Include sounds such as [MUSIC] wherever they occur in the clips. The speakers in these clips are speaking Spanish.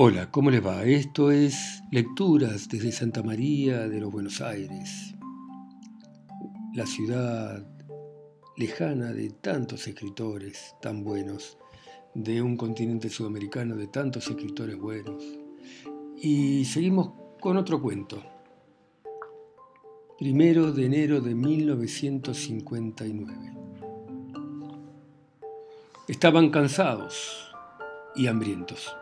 Hola, ¿cómo les va? Esto es Lecturas desde Santa María de los Buenos Aires, la ciudad lejana de tantos escritores tan buenos, de un continente sudamericano de tantos escritores buenos. Y seguimos con otro cuento. Primero de enero de 1959. Estaban cansados y hambrientos.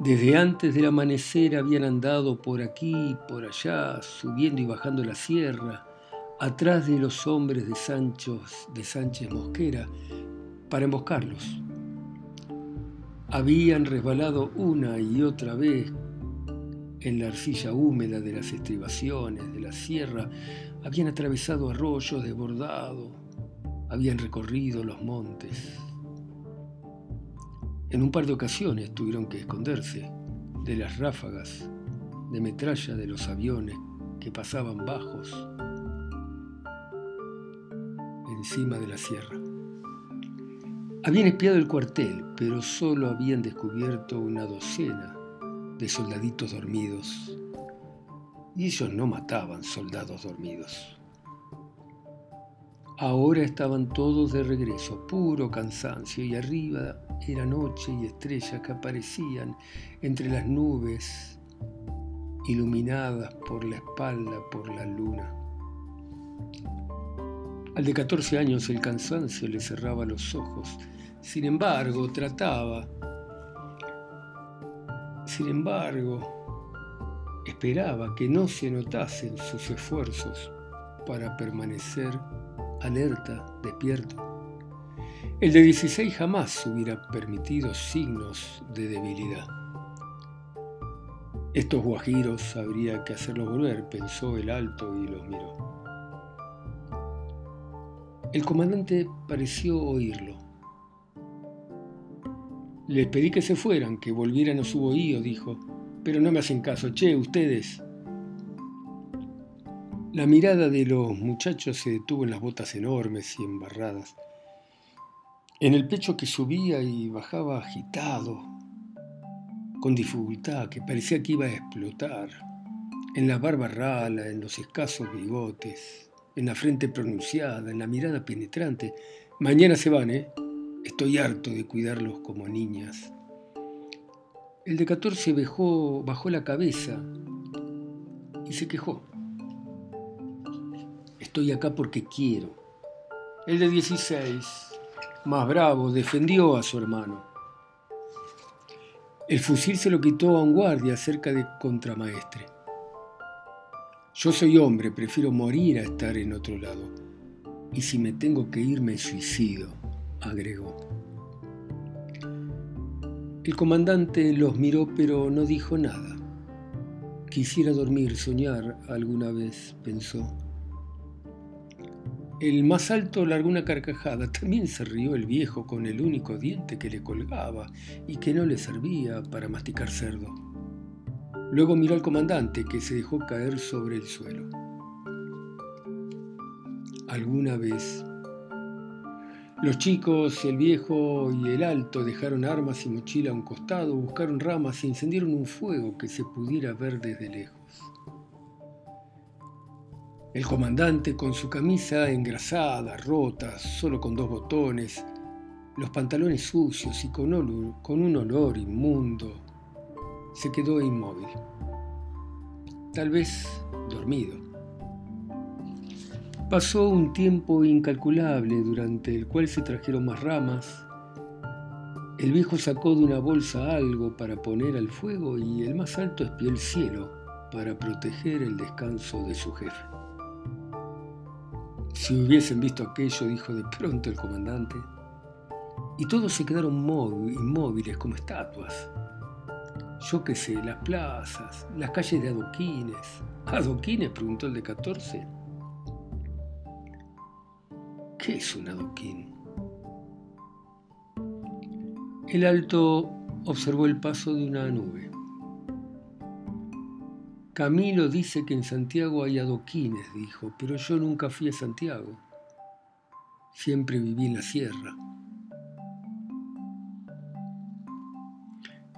Desde antes del amanecer habían andado por aquí y por allá, subiendo y bajando la sierra, atrás de los hombres de, de Sánchez Mosquera, para emboscarlos. Habían resbalado una y otra vez en la arcilla húmeda de las estribaciones de la sierra, habían atravesado arroyos desbordados, habían recorrido los montes. En un par de ocasiones tuvieron que esconderse de las ráfagas de metralla de los aviones que pasaban bajos encima de la sierra. Habían espiado el cuartel, pero solo habían descubierto una docena de soldaditos dormidos. Y ellos no mataban soldados dormidos. Ahora estaban todos de regreso, puro cansancio, y arriba era noche y estrellas que aparecían entre las nubes, iluminadas por la espalda por la luna. Al de 14 años el cansancio le cerraba los ojos. Sin embargo, trataba. Sin embargo, esperaba que no se notasen sus esfuerzos para permanecer alerta, despierto. El de 16 jamás hubiera permitido signos de debilidad. Estos guajiros habría que hacerlos volver, pensó el alto y los miró. El comandante pareció oírlo. Les pedí que se fueran, que volvieran a su bohío, dijo, pero no me hacen caso. Che, ustedes, la mirada de los muchachos se detuvo en las botas enormes y embarradas, en el pecho que subía y bajaba agitado, con dificultad, que parecía que iba a explotar, en la barba rala, en los escasos bigotes, en la frente pronunciada, en la mirada penetrante. Mañana se van, ¿eh? Estoy harto de cuidarlos como niñas. El de 14 bajó la cabeza y se quejó. Estoy acá porque quiero. El de 16, más bravo, defendió a su hermano. El fusil se lo quitó a un guardia cerca de contramaestre. Yo soy hombre, prefiero morir a estar en otro lado. Y si me tengo que ir, me suicido, agregó. El comandante los miró, pero no dijo nada. Quisiera dormir, soñar alguna vez, pensó. El más alto largó una carcajada. También se rió el viejo con el único diente que le colgaba y que no le servía para masticar cerdo. Luego miró al comandante que se dejó caer sobre el suelo. Alguna vez los chicos, el viejo y el alto dejaron armas y mochila a un costado, buscaron ramas e encendieron un fuego que se pudiera ver desde lejos. El comandante con su camisa engrasada, rota, solo con dos botones, los pantalones sucios y con, un olor inmundo, se quedó inmóvil, tal vez dormido. Pasó un tiempo incalculable durante el cual se trajeron más ramas. El viejo sacó de una bolsa algo para poner al fuego y el más alto espió el cielo para proteger el descanso de su jefe. Si hubiesen visto aquello, dijo de pronto el comandante, y todos se quedaron inmóviles como estatuas. Yo qué sé, las plazas, las calles de adoquines. ¿Adoquines? preguntó el de 14. ¿Qué es un adoquín? El alto observó el paso de una nube. Camilo dice que en Santiago hay adoquines, dijo, pero yo nunca fui a Santiago. Siempre viví en la sierra.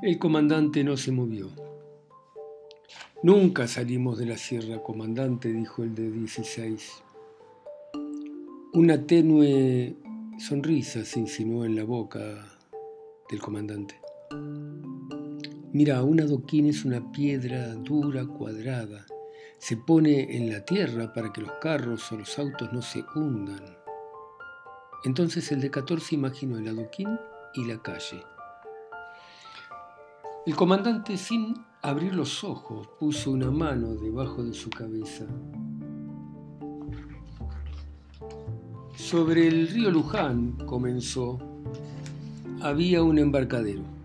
El comandante no se movió. Nunca salimos de la sierra, comandante, dijo el de 16. Una tenue sonrisa se insinuó en la boca del comandante. Mira, un adoquín es una piedra dura, cuadrada. Se pone en la tierra para que los carros o los autos no se hundan. Entonces el de 14 imaginó el adoquín y la calle. El comandante, sin abrir los ojos, puso una mano debajo de su cabeza. Sobre el río Luján, comenzó, había un embarcadero.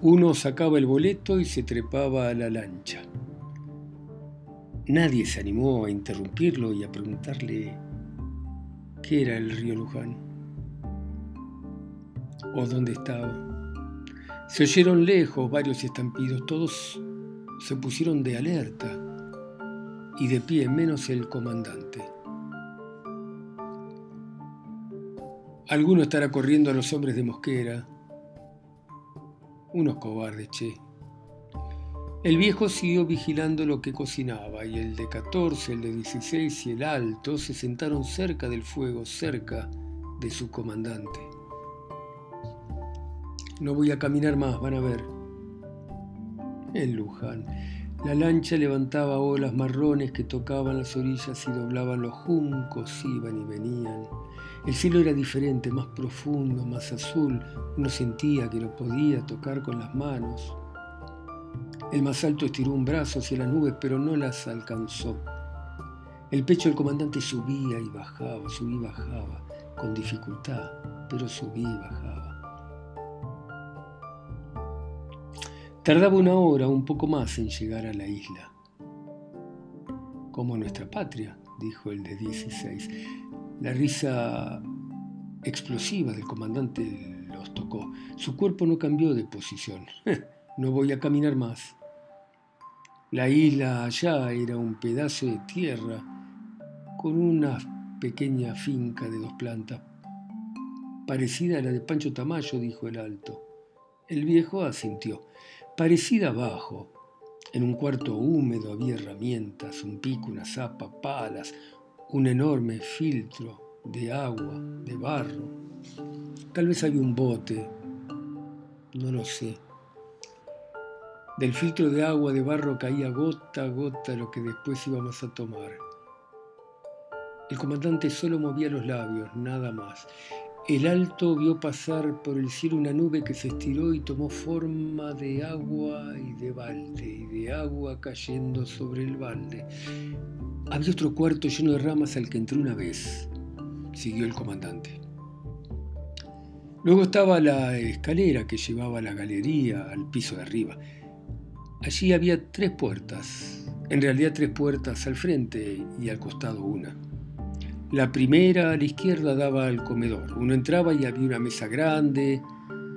Uno sacaba el boleto y se trepaba a la lancha. Nadie se animó a interrumpirlo y a preguntarle qué era el río Luján o dónde estaba. Se oyeron lejos varios estampidos, todos se pusieron de alerta y de pie menos el comandante. Alguno estará corriendo a los hombres de Mosquera. Unos cobardes, che. El viejo siguió vigilando lo que cocinaba y el de 14, el de 16 y el alto se sentaron cerca del fuego, cerca de su comandante. No voy a caminar más, van a ver. En Luján. La lancha levantaba olas marrones que tocaban las orillas y doblaban los juncos, iban y venían. El cielo era diferente, más profundo, más azul. Uno sentía que lo podía tocar con las manos. El más alto estiró un brazo hacia las nubes, pero no las alcanzó. El pecho del comandante subía y bajaba, subía y bajaba, con dificultad, pero subía y bajaba. Tardaba una hora, un poco más, en llegar a la isla. Como nuestra patria, dijo el de 16. La risa explosiva del comandante los tocó. Su cuerpo no cambió de posición. [LAUGHS] no voy a caminar más. La isla allá era un pedazo de tierra con una pequeña finca de dos plantas, parecida a la de Pancho Tamayo, dijo el alto. El viejo asintió parecida abajo. En un cuarto húmedo había herramientas, un pico, una zapa, palas, un enorme filtro de agua, de barro. Tal vez había un bote, no lo sé. Del filtro de agua de barro caía gota a gota lo que después íbamos a tomar. El comandante solo movía los labios, nada más. El alto vio pasar por el cielo una nube que se estiró y tomó forma de agua y de balde, y de agua cayendo sobre el balde. Había otro cuarto lleno de ramas al que entré una vez, siguió el comandante. Luego estaba la escalera que llevaba a la galería al piso de arriba. Allí había tres puertas, en realidad tres puertas al frente y al costado una. La primera a la izquierda daba al comedor. Uno entraba y había una mesa grande,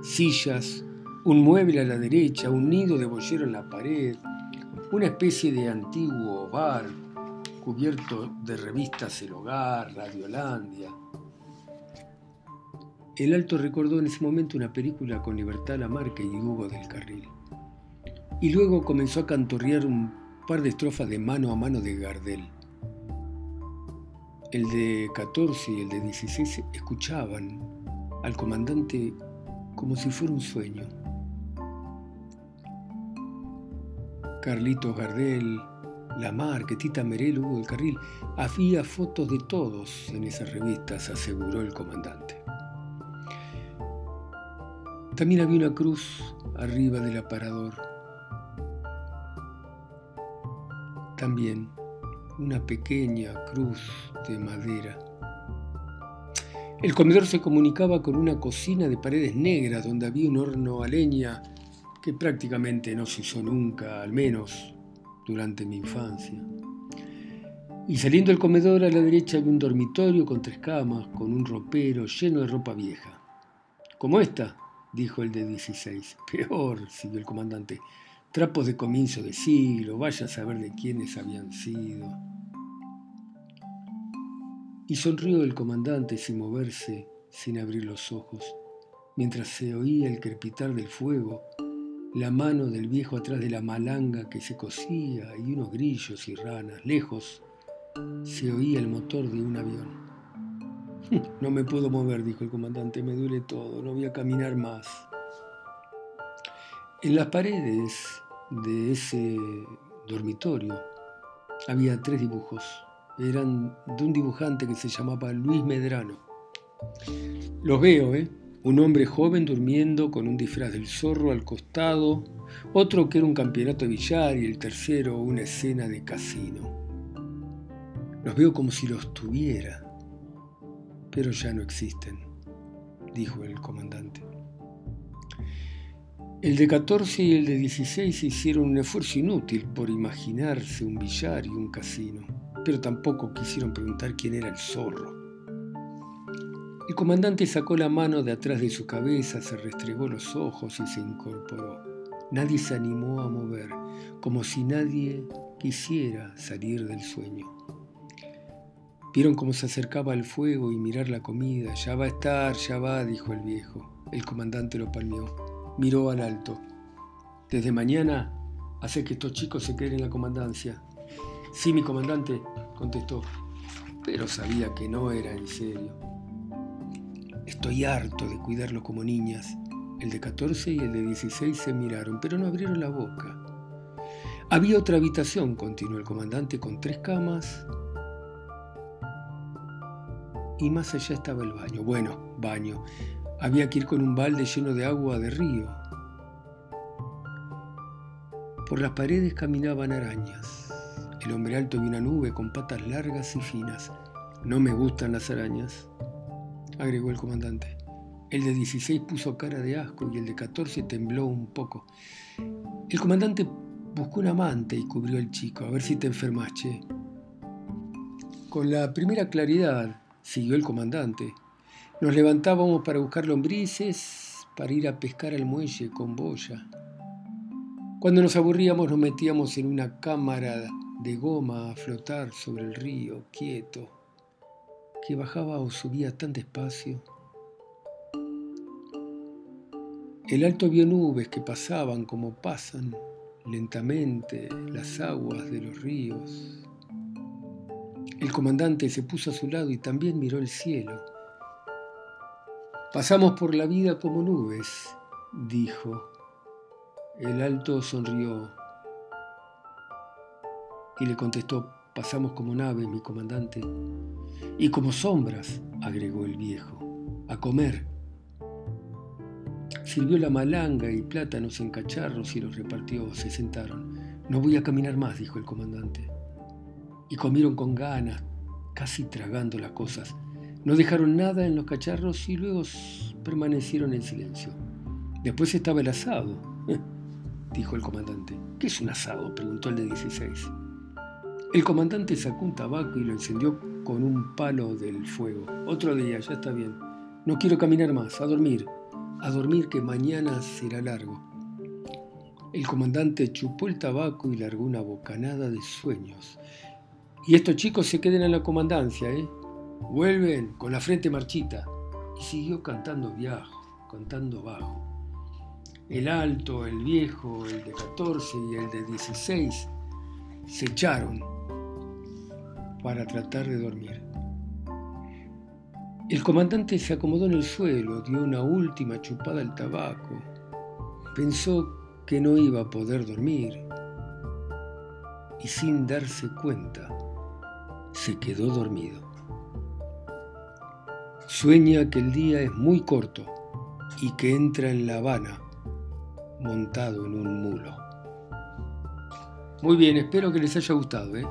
sillas, un mueble a la derecha, un nido de bollero en la pared, una especie de antiguo bar cubierto de revistas El Hogar, Radiolandia. El Alto recordó en ese momento una película con Libertad Lamarque y Hugo del Carril. Y luego comenzó a cantorrear un par de estrofas de mano a mano de Gardel. El de 14 y el de 16 escuchaban al comandante como si fuera un sueño. Carlitos Gardel, Lamarque, Tita Merel, Hugo del Carril. Había fotos de todos en esas revistas, aseguró el comandante. También había una cruz arriba del aparador. También una pequeña cruz de madera. El comedor se comunicaba con una cocina de paredes negras donde había un horno a leña que prácticamente no se usó nunca, al menos durante mi infancia. Y saliendo del comedor a la derecha había un dormitorio con tres camas, con un ropero lleno de ropa vieja. Como esta, dijo el de 16. [LAUGHS] Peor, siguió el comandante. Trapos de comienzo de siglo, vaya a saber de quiénes habían sido. Y sonrió el comandante sin moverse, sin abrir los ojos. mientras se oía el crepitar del fuego, la mano del viejo atrás de la malanga que se cosía y unos grillos y ranas. Lejos se oía el motor de un avión. [LAUGHS] No me puedo mover, dijo el comandante, me duele todo, no voy a caminar más. En las paredes de ese dormitorio había tres dibujos. Eran de un dibujante que se llamaba Luis Medrano. Los veo, ¿eh? Un hombre joven durmiendo con un disfraz del zorro al costado, otro que era un campeonato de billar y el tercero una escena de casino. Los veo como si los tuviera, pero ya no existen, dijo el comandante. El de 14 y el de 16 hicieron un esfuerzo inútil por imaginarse un billar y un casino, pero tampoco quisieron preguntar quién era el zorro. El comandante sacó la mano de atrás de su cabeza, se restregó los ojos y se incorporó. Nadie se animó a mover, como si nadie quisiera salir del sueño. Vieron cómo se acercaba al fuego y mirar la comida. Ya va a estar, ya va, dijo el viejo. El comandante lo palmeó. Miró al alto. Desde mañana hace que estos chicos se queden en la comandancia. Sí, mi comandante, contestó, pero sabía que no era en serio. Estoy harto de cuidarlo como niñas. El de 14 y el de 16 se miraron, pero no abrieron la boca. Había otra habitación, continuó el comandante, con tres camas. Y más allá estaba el baño. Bueno, baño. Había que ir con un balde lleno de agua de río. Por las paredes caminaban arañas. El hombre alto vio una nube con patas largas y finas. No me gustan las arañas agregó el comandante. El de 16 puso cara de asco y el de 14 tembló un poco. El comandante buscó una manta y cubrió al chico. A ver si te enfermas. Con la primera claridad, siguió el comandante, nos levantábamos para buscar lombrices, para ir a pescar al muelle con boya. Cuando nos aburríamos nos metíamos en una cámara de goma a flotar sobre el río, quieto que bajaba o subía tan despacio. El alto vio nubes que pasaban como pasan lentamente las aguas de los ríos. El comandante se puso a su lado y también miró el cielo. Pasamos por la vida como nubes, dijo. El alto sonrió y le contestó, pasamos como naves, mi comandante. Y como sombras, agregó el viejo, a comer. Sirvió la malanga y plátanos en cacharros y los repartió. Se sentaron. No voy a caminar más, dijo el comandante. Y comieron con ganas, casi tragando las cosas. No dejaron nada en los cacharros y luego permanecieron en silencio. Después estaba el asado, [LAUGHS] dijo el comandante. ¿Qué es un asado? preguntó el de 16. El comandante sacó un tabaco y lo encendió con un palo del fuego. Otro día, ya está bien. No quiero caminar más, a dormir. A dormir que mañana será largo. El comandante chupó el tabaco y largó una bocanada de sueños. Y estos chicos se queden en la comandancia, ¿eh? Vuelven con la frente marchita. Y siguió cantando viajo, cantando bajo. El alto, el viejo, el de 14 y el de 16 se echaron para tratar de dormir. El comandante se acomodó en el suelo, dio una última chupada al tabaco. Pensó que no iba a poder dormir y sin darse cuenta se quedó dormido. Sueña que el día es muy corto y que entra en La Habana montado en un mulo. Muy bien, espero que les haya gustado. ¿eh?